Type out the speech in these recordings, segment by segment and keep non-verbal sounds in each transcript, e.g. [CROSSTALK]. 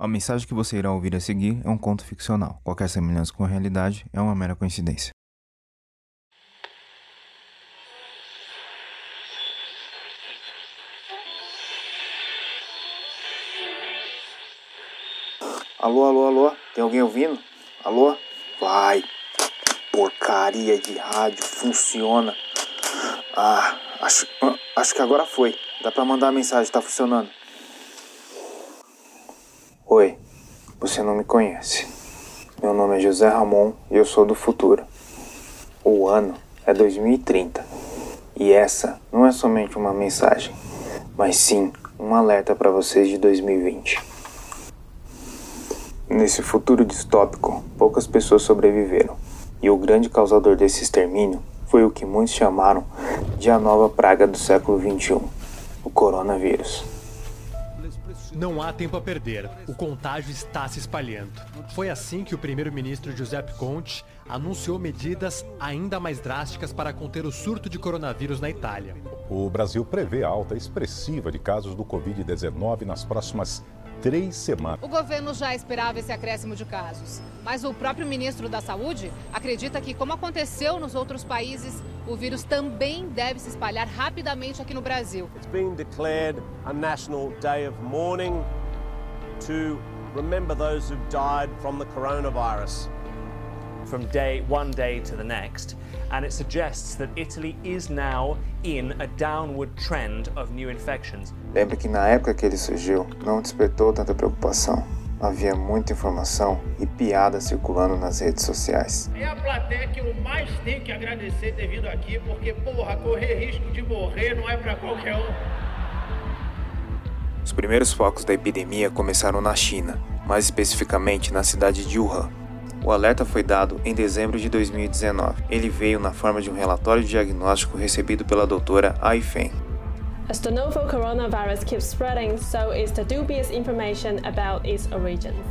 A mensagem que você irá ouvir a seguir é um conto ficcional. Qualquer semelhança com a realidade é uma mera coincidência. Alô, alô, alô? Tem alguém ouvindo? Alô? Vai! Porcaria de rádio, funciona. Ah, acho, ah, acho que agora foi. Dá pra mandar a mensagem, tá funcionando. Oi, você não me conhece. Meu nome é José Ramon e eu sou do futuro. O ano é 2030. E essa não é somente uma mensagem, mas sim um alerta para vocês de 2020. Nesse futuro distópico, poucas pessoas sobreviveram, e o grande causador desse extermínio foi o que muitos chamaram de a nova praga do século XXI, o coronavírus. Não há tempo a perder. O contágio está se espalhando. Foi assim que o primeiro-ministro Giuseppe Conte anunciou medidas ainda mais drásticas para conter o surto de coronavírus na Itália. O Brasil prevê alta expressiva de casos do Covid-19 nas próximas três semanas. O governo já esperava esse acréscimo de casos, mas o próprio ministro da Saúde acredita que, como aconteceu nos outros países, o vírus também deve se espalhar rapidamente aqui no Brasil. It's been declared a national day of mourning to remember those who died from the coronavirus. From day one day to the next, and it suggests that Italy is now in a downward trend of new infections. Lembre que na época que ele surgiu, não despertou tanta preocupação. Havia muita informação e piada circulando nas redes sociais. É a plateia que eu mais tenho que agradecer ter vindo aqui, porque, porra, correr risco de morrer não é para qualquer um. Os primeiros focos da epidemia começaram na China, mais especificamente na cidade de Wuhan. O alerta foi dado em dezembro de 2019. Ele veio na forma de um relatório de diagnóstico recebido pela doutora Ai Feng. As the novel coronavirus keeps spreading, so is the dubious information about its origins.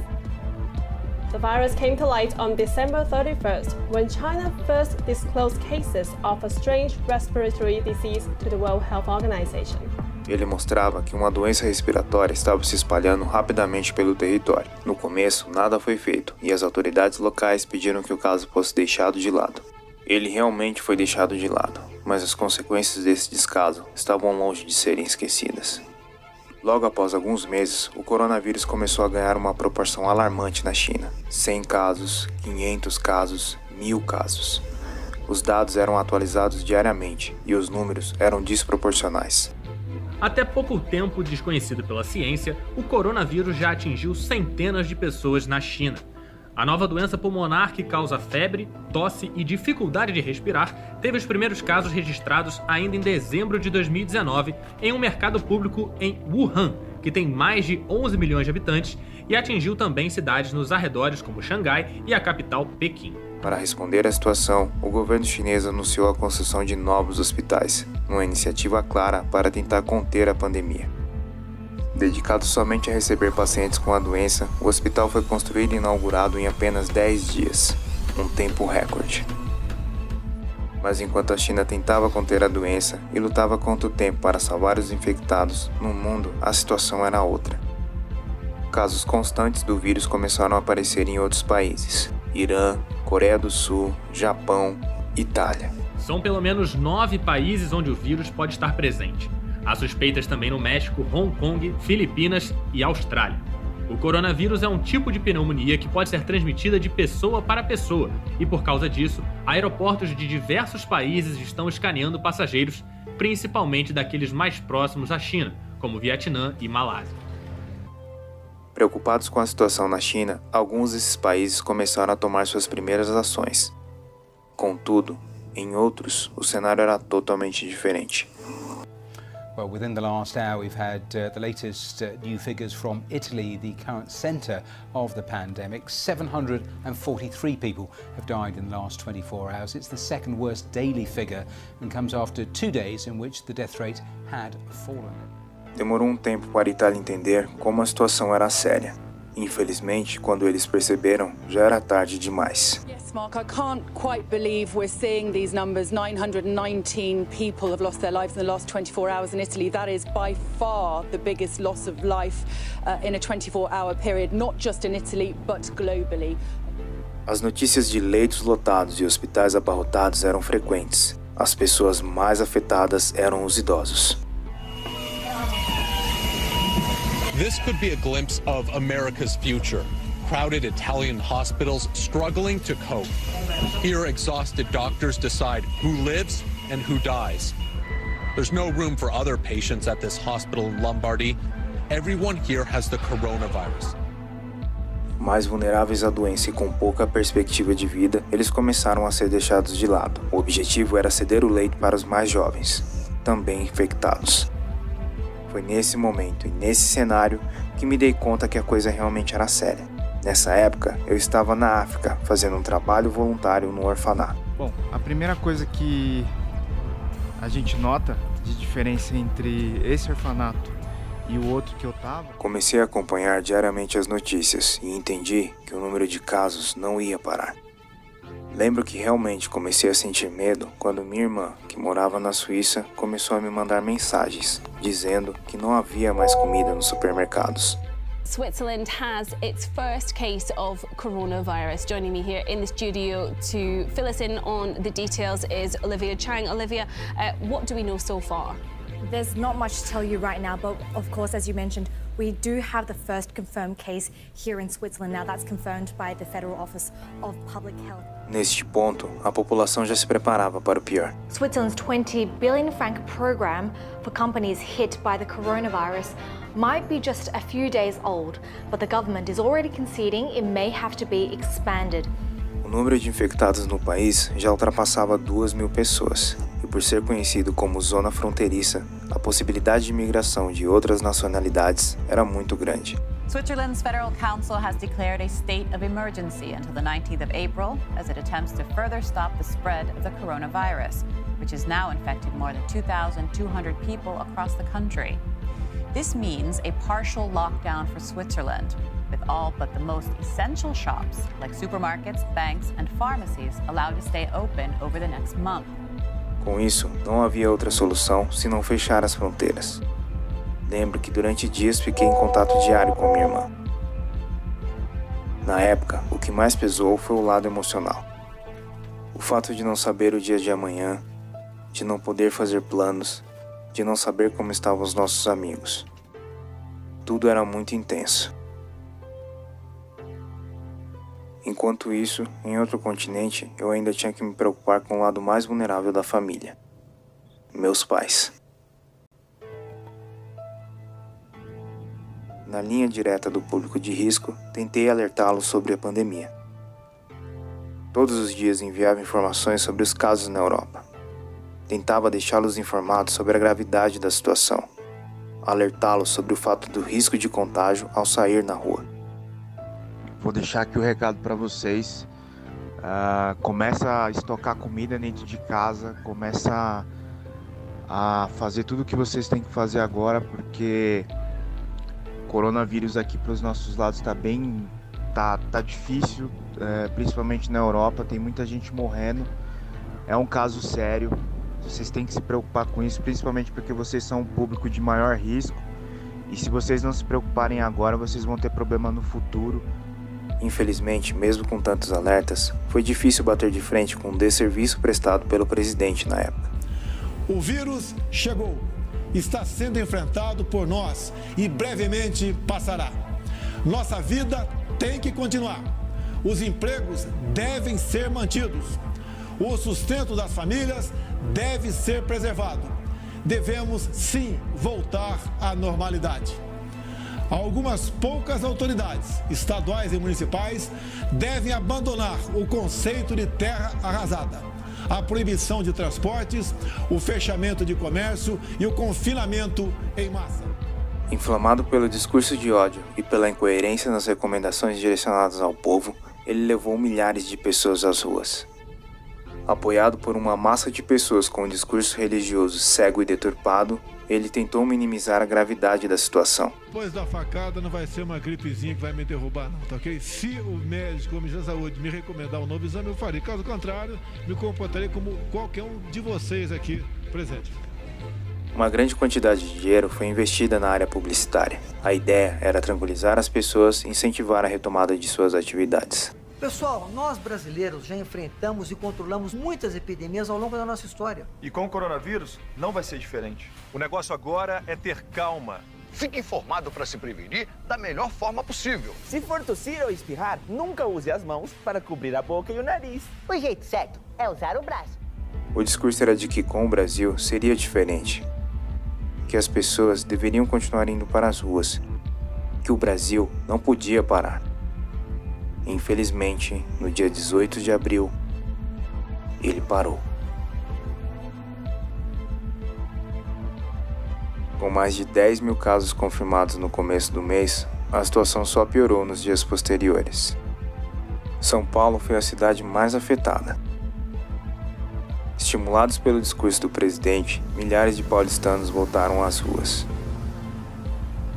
The virus came to light on December 31st when China first disclosed cases of a strange respiratory disease to the World Health Organization. Ele mostrava que uma doença respiratória estava se espalhando rapidamente pelo território. No começo, nada foi feito e as autoridades locais pediram que o caso fosse deixado de lado. Ele realmente foi deixado de lado, mas as consequências desse descaso estavam longe de serem esquecidas. Logo após alguns meses, o coronavírus começou a ganhar uma proporção alarmante na China: 100 casos, 500 casos, 1000 casos. Os dados eram atualizados diariamente e os números eram desproporcionais. Até pouco tempo desconhecido pela ciência, o coronavírus já atingiu centenas de pessoas na China. A nova doença pulmonar que causa febre, tosse e dificuldade de respirar teve os primeiros casos registrados ainda em dezembro de 2019 em um mercado público em Wuhan, que tem mais de 11 milhões de habitantes, e atingiu também cidades nos arredores como Xangai e a capital Pequim. Para responder à situação, o governo chinês anunciou a construção de novos hospitais, numa iniciativa clara para tentar conter a pandemia. Dedicado somente a receber pacientes com a doença, o hospital foi construído e inaugurado em apenas 10 dias, um tempo recorde. Mas enquanto a China tentava conter a doença e lutava contra o tempo para salvar os infectados, no mundo a situação era outra. Casos constantes do vírus começaram a aparecer em outros países: Irã, Coreia do Sul, Japão, Itália. São pelo menos nove países onde o vírus pode estar presente. Há suspeitas também no México, Hong Kong, Filipinas e Austrália. O coronavírus é um tipo de pneumonia que pode ser transmitida de pessoa para pessoa, e por causa disso, aeroportos de diversos países estão escaneando passageiros, principalmente daqueles mais próximos à China, como Vietnã e Malásia. Preocupados com a situação na China, alguns desses países começaram a tomar suas primeiras ações. Contudo, em outros, o cenário era totalmente diferente. Well, within the last hour, we've had uh, the latest uh, new figures from Italy, the current centre of the pandemic. 743 people have died in the last 24 hours. It's the second worst daily figure and comes after two days in which the death rate had fallen. Demorou um tempo para a Itália entender como a situação era séria. Infelizmente, quando eles perceberam, já era tarde demais. Yes, Mark, I can't quite believe we're seeing these numbers. 919 people have lost their lives in the last 24 hours in Italy. That is by far the biggest loss of life uh, in a 24 hour period, not just in Italy, but globally. As notícias de leitos lotados e hospitais abarrotados eram frequentes. As pessoas mais afetadas eram os idosos. This could be a glimpse of America's future. Crowded Italian hospitals struggling to cope. Here, exhausted doctors decide who lives and who dies. There's no room for other patients at this hospital in Lombardy. Everyone here has the coronavirus. Mais vulneráveis à doença e com pouca perspectiva de vida, eles começaram a ser deixados de lado. O objetivo era ceder o leito para os mais jovens, também infectados. Foi nesse momento e nesse cenário que me dei conta que a coisa realmente era séria. Nessa época, eu estava na África fazendo um trabalho voluntário no orfanato. Bom, a primeira coisa que a gente nota de diferença entre esse orfanato e o outro que eu tava. Comecei a acompanhar diariamente as notícias e entendi que o número de casos não ia parar. Lembro que realmente comecei a sentir medo quando minha irmã, que morava na Suíça, começou a me mandar mensagens dizendo que não havia mais comida nos supermercados. Switzerland has its first case of coronavirus. Joining me here in the studio to fill us in on the details is Olivia Chang. Olivia, uh, what do we know so far? There's not much to tell you right now, but of course, as you mentioned, we do have the first confirmed case here in Switzerland. Now, that's confirmed by the Federal Office of Public Health. Neste ponto, a população já se preparava para o pior. Switzerland's 20 billion franc program for companies hit by the coronavirus might be just a few days old, but the government is already conceding it may have to be expanded. O número de infectados no país já ultrapassava 2 mil pessoas, e por ser conhecido como zona fronteiriça, a possibilidade de imigração de outras nacionalidades era muito grande. Switzerland's Federal Council has declared a state of emergency until the 19th of April as it attempts to further stop the spread of the coronavirus, which has now infected more than 2,200 people across the country. This means a partial lockdown for Switzerland, with all but the most essential shops, like supermarkets, banks, and pharmacies, allowed to stay open over the next month. Com isso, não havia outra solução senão fechar as fronteiras. Lembro que durante dias fiquei em contato diário com minha irmã. Na época, o que mais pesou foi o lado emocional. O fato de não saber o dia de amanhã, de não poder fazer planos, de não saber como estavam os nossos amigos. Tudo era muito intenso. Enquanto isso, em outro continente, eu ainda tinha que me preocupar com o lado mais vulnerável da família: meus pais. Na linha direta do público de risco, tentei alertá-los sobre a pandemia. Todos os dias enviava informações sobre os casos na Europa. Tentava deixá-los informados sobre a gravidade da situação, alertá-los sobre o fato do risco de contágio ao sair na rua. Vou deixar aqui o recado para vocês. Uh, começa a estocar comida dentro de casa, começa a, fazer tudo o que vocês têm que fazer agora, porque o coronavírus aqui para os nossos lados está bem, tá, tá difícil, é, principalmente na Europa, tem muita gente morrendo. É um caso sério. Vocês têm que se preocupar com isso, principalmente porque vocês são um público de maior risco. E se vocês não se preocuparem agora, vocês vão ter problema no futuro. Infelizmente, mesmo com tantos alertas, foi difícil bater de frente com o desserviço prestado pelo presidente na época. O vírus chegou, está sendo enfrentado por nós e brevemente passará. Nossa vida tem que continuar. Os empregos devem ser mantidos. O sustento das famílias deve ser preservado. Devemos sim voltar à normalidade. Algumas poucas autoridades, estaduais e municipais, devem abandonar o conceito de terra arrasada, a proibição de transportes, o fechamento de comércio e o confinamento em massa. Inflamado pelo discurso de ódio e pela incoerência nas recomendações direcionadas ao povo, ele levou milhares de pessoas às ruas. Apoiado por uma massa de pessoas com um discurso religioso cego e deturpado, ele tentou minimizar a gravidade da situação. Depois da facada não vai ser uma gripezinha que vai me derrubar não, tá ok? Se o médico ou o Ministério da Saúde me recomendar um novo exame, eu farei. Caso contrário, me comportarei como qualquer um de vocês aqui presente. Uma grande quantidade de dinheiro foi investida na área publicitária. A ideia era tranquilizar as pessoas e incentivar a retomada de suas atividades. Pessoal, nós brasileiros já enfrentamos e controlamos muitas epidemias ao longo da nossa história. E com o coronavírus não vai ser diferente. O negócio agora é ter calma. Fique informado para se prevenir da melhor forma possível. Se for tossir ou espirrar, nunca use as mãos para cobrir a boca e o nariz. O jeito certo é usar o braço. O discurso era de que com o Brasil seria diferente. Que as pessoas deveriam continuar indo para as ruas. Que o Brasil não podia parar. Infelizmente, no dia 18 de abril, ele parou. Com mais de 10 mil casos confirmados no começo do mês, a situação só piorou nos dias posteriores. São Paulo foi a cidade mais afetada. Estimulados pelo discurso do presidente, milhares de paulistanos voltaram às ruas.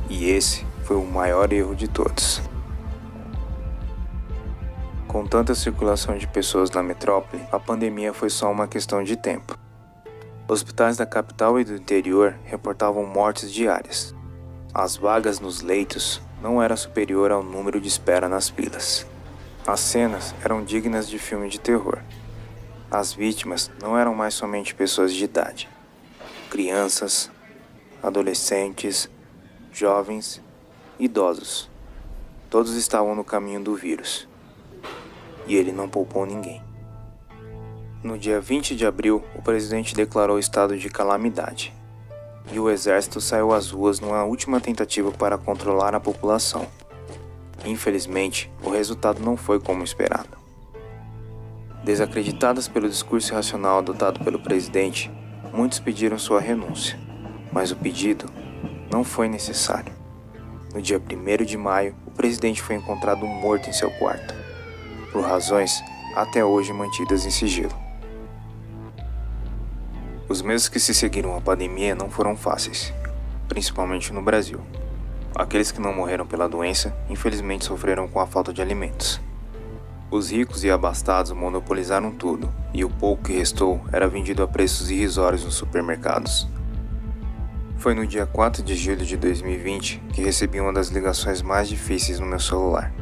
E esse foi o maior erro de todos. Com tanta circulação de pessoas na metrópole, a pandemia foi só uma questão de tempo. Hospitais da capital e do interior reportavam mortes diárias. As vagas nos leitos não eram superior ao número de espera nas filas. As cenas eram dignas de filme de terror. As vítimas não eram mais somente pessoas de idade. Crianças, adolescentes, jovens, idosos. Todos estavam no caminho do vírus e ele não poupou ninguém. No dia 20 de abril, o presidente declarou estado de calamidade e o exército saiu às ruas numa última tentativa para controlar a população. Infelizmente, o resultado não foi como esperado. Desacreditadas pelo discurso irracional adotado pelo presidente, muitos pediram sua renúncia, mas o pedido não foi necessário. No dia 1 de maio, o presidente foi encontrado morto em seu quarto por razões até hoje mantidas em sigilo. Os meses que se seguiram à pandemia não foram fáceis, principalmente no Brasil. Aqueles que não morreram pela doença, infelizmente sofreram com a falta de alimentos. Os ricos e abastados monopolizaram tudo, e o pouco que restou era vendido a preços irrisórios nos supermercados. Foi no dia 4 de julho de 2020 que recebi uma das ligações mais difíceis no meu celular.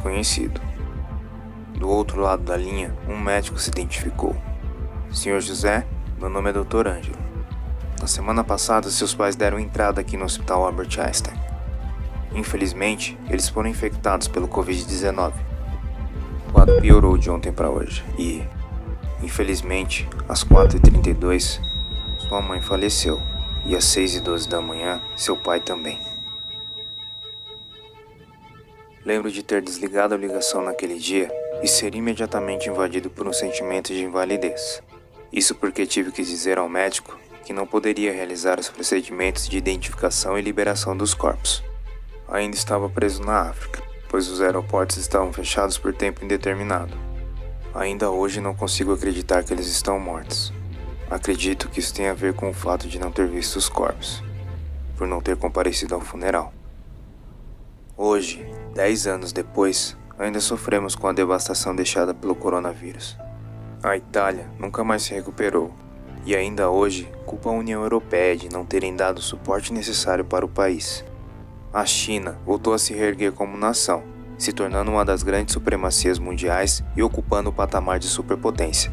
Desconhecido. Do outro lado da linha, um médico se identificou. Senhor José, meu nome é Dr. Ângelo. Na semana passada, seus pais deram entrada aqui no Hospital Albert Einstein. Infelizmente, eles foram infectados pelo Covid-19. O quadro piorou de ontem para hoje e, infelizmente, às 4h32, sua mãe faleceu e às 6h12 da manhã, seu pai também. Lembro de ter desligado a ligação naquele dia e ser imediatamente invadido por um sentimento de invalidez. Isso porque tive que dizer ao médico que não poderia realizar os procedimentos de identificação e liberação dos corpos. Ainda estava preso na África, pois os aeroportos estavam fechados por tempo indeterminado. Ainda hoje não consigo acreditar que eles estão mortos. Acredito que isso tem a ver com o fato de não ter visto os corpos, por não ter comparecido ao funeral. Hoje, dez anos depois, ainda sofremos com a devastação deixada pelo coronavírus. A Itália nunca mais se recuperou e ainda hoje culpa a União Europeia de não terem dado o suporte necessário para o país. A China voltou a se reerguer como nação, se tornando uma das grandes supremacias mundiais e ocupando o patamar de superpotência.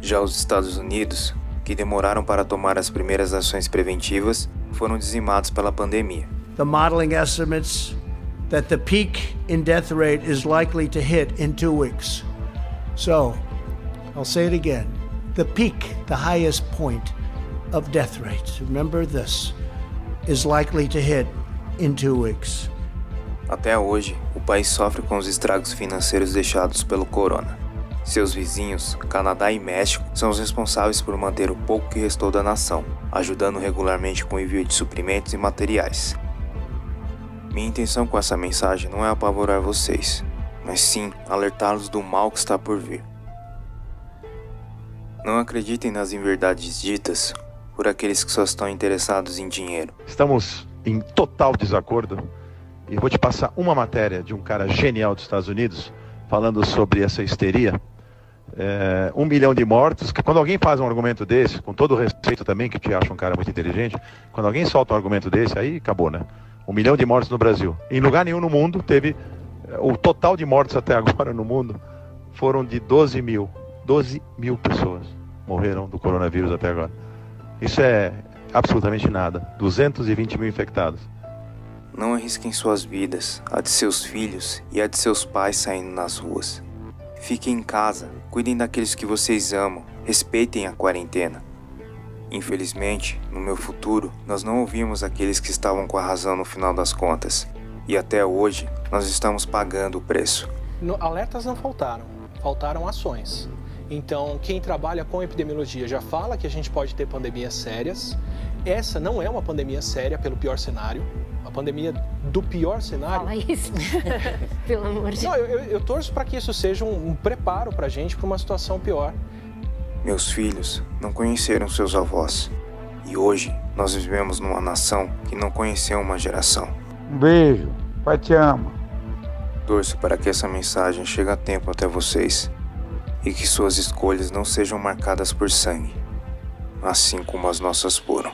Já os Estados Unidos, que demoraram para tomar as primeiras ações preventivas, foram dizimados pela pandemia. The modeling estimates that the peak in death rate is likely to hit in two weeks. So, I'll say it again the peak, the highest point of death rates, remember this, is likely to hit in two weeks. Até hoje, o país sofre com os estragos financeiros deixados pelo corona. Seus vizinhos, Canadá e México, são os responsáveis por manter o pouco que restou da nação, ajudando regularmente com o envio de suprimentos e materiais. Minha intenção com essa mensagem não é apavorar vocês, mas sim alertá-los do mal que está por vir. Não acreditem nas inverdades ditas por aqueles que só estão interessados em dinheiro. Estamos em total desacordo e vou te passar uma matéria de um cara genial dos Estados Unidos falando sobre essa histeria. É, um milhão de mortos. Quando alguém faz um argumento desse, com todo o respeito também, que te acha um cara muito inteligente, quando alguém solta um argumento desse, aí acabou, né? Um milhão de mortos no Brasil. Em lugar nenhum no mundo teve. O total de mortos até [LAUGHS] agora no mundo foram de 12 mil. 12 mil pessoas morreram do coronavírus até agora. Isso é absolutamente nada. 220 mil infectados. Não arrisquem suas vidas, a de seus filhos e a de seus pais saindo nas ruas. Fiquem em casa, cuidem daqueles que vocês amam, respeitem a quarentena. Infelizmente, no meu futuro, nós não ouvimos aqueles que estavam com a razão no final das contas. E até hoje, nós estamos pagando o preço. No, alertas não faltaram, faltaram ações. Então, quem trabalha com epidemiologia já fala que a gente pode ter pandemias sérias. Essa não é uma pandemia séria pelo pior cenário. A pandemia do pior cenário. Fala isso. [LAUGHS] Pelo amor de Deus. Não, eu, eu, eu torço para que isso seja um, um preparo para a gente para uma situação pior. Meus filhos não conheceram seus avós. E hoje nós vivemos numa nação que não conheceu uma geração. Um beijo. Pai te ama. Torço para que essa mensagem chegue a tempo até vocês e que suas escolhas não sejam marcadas por sangue, assim como as nossas foram.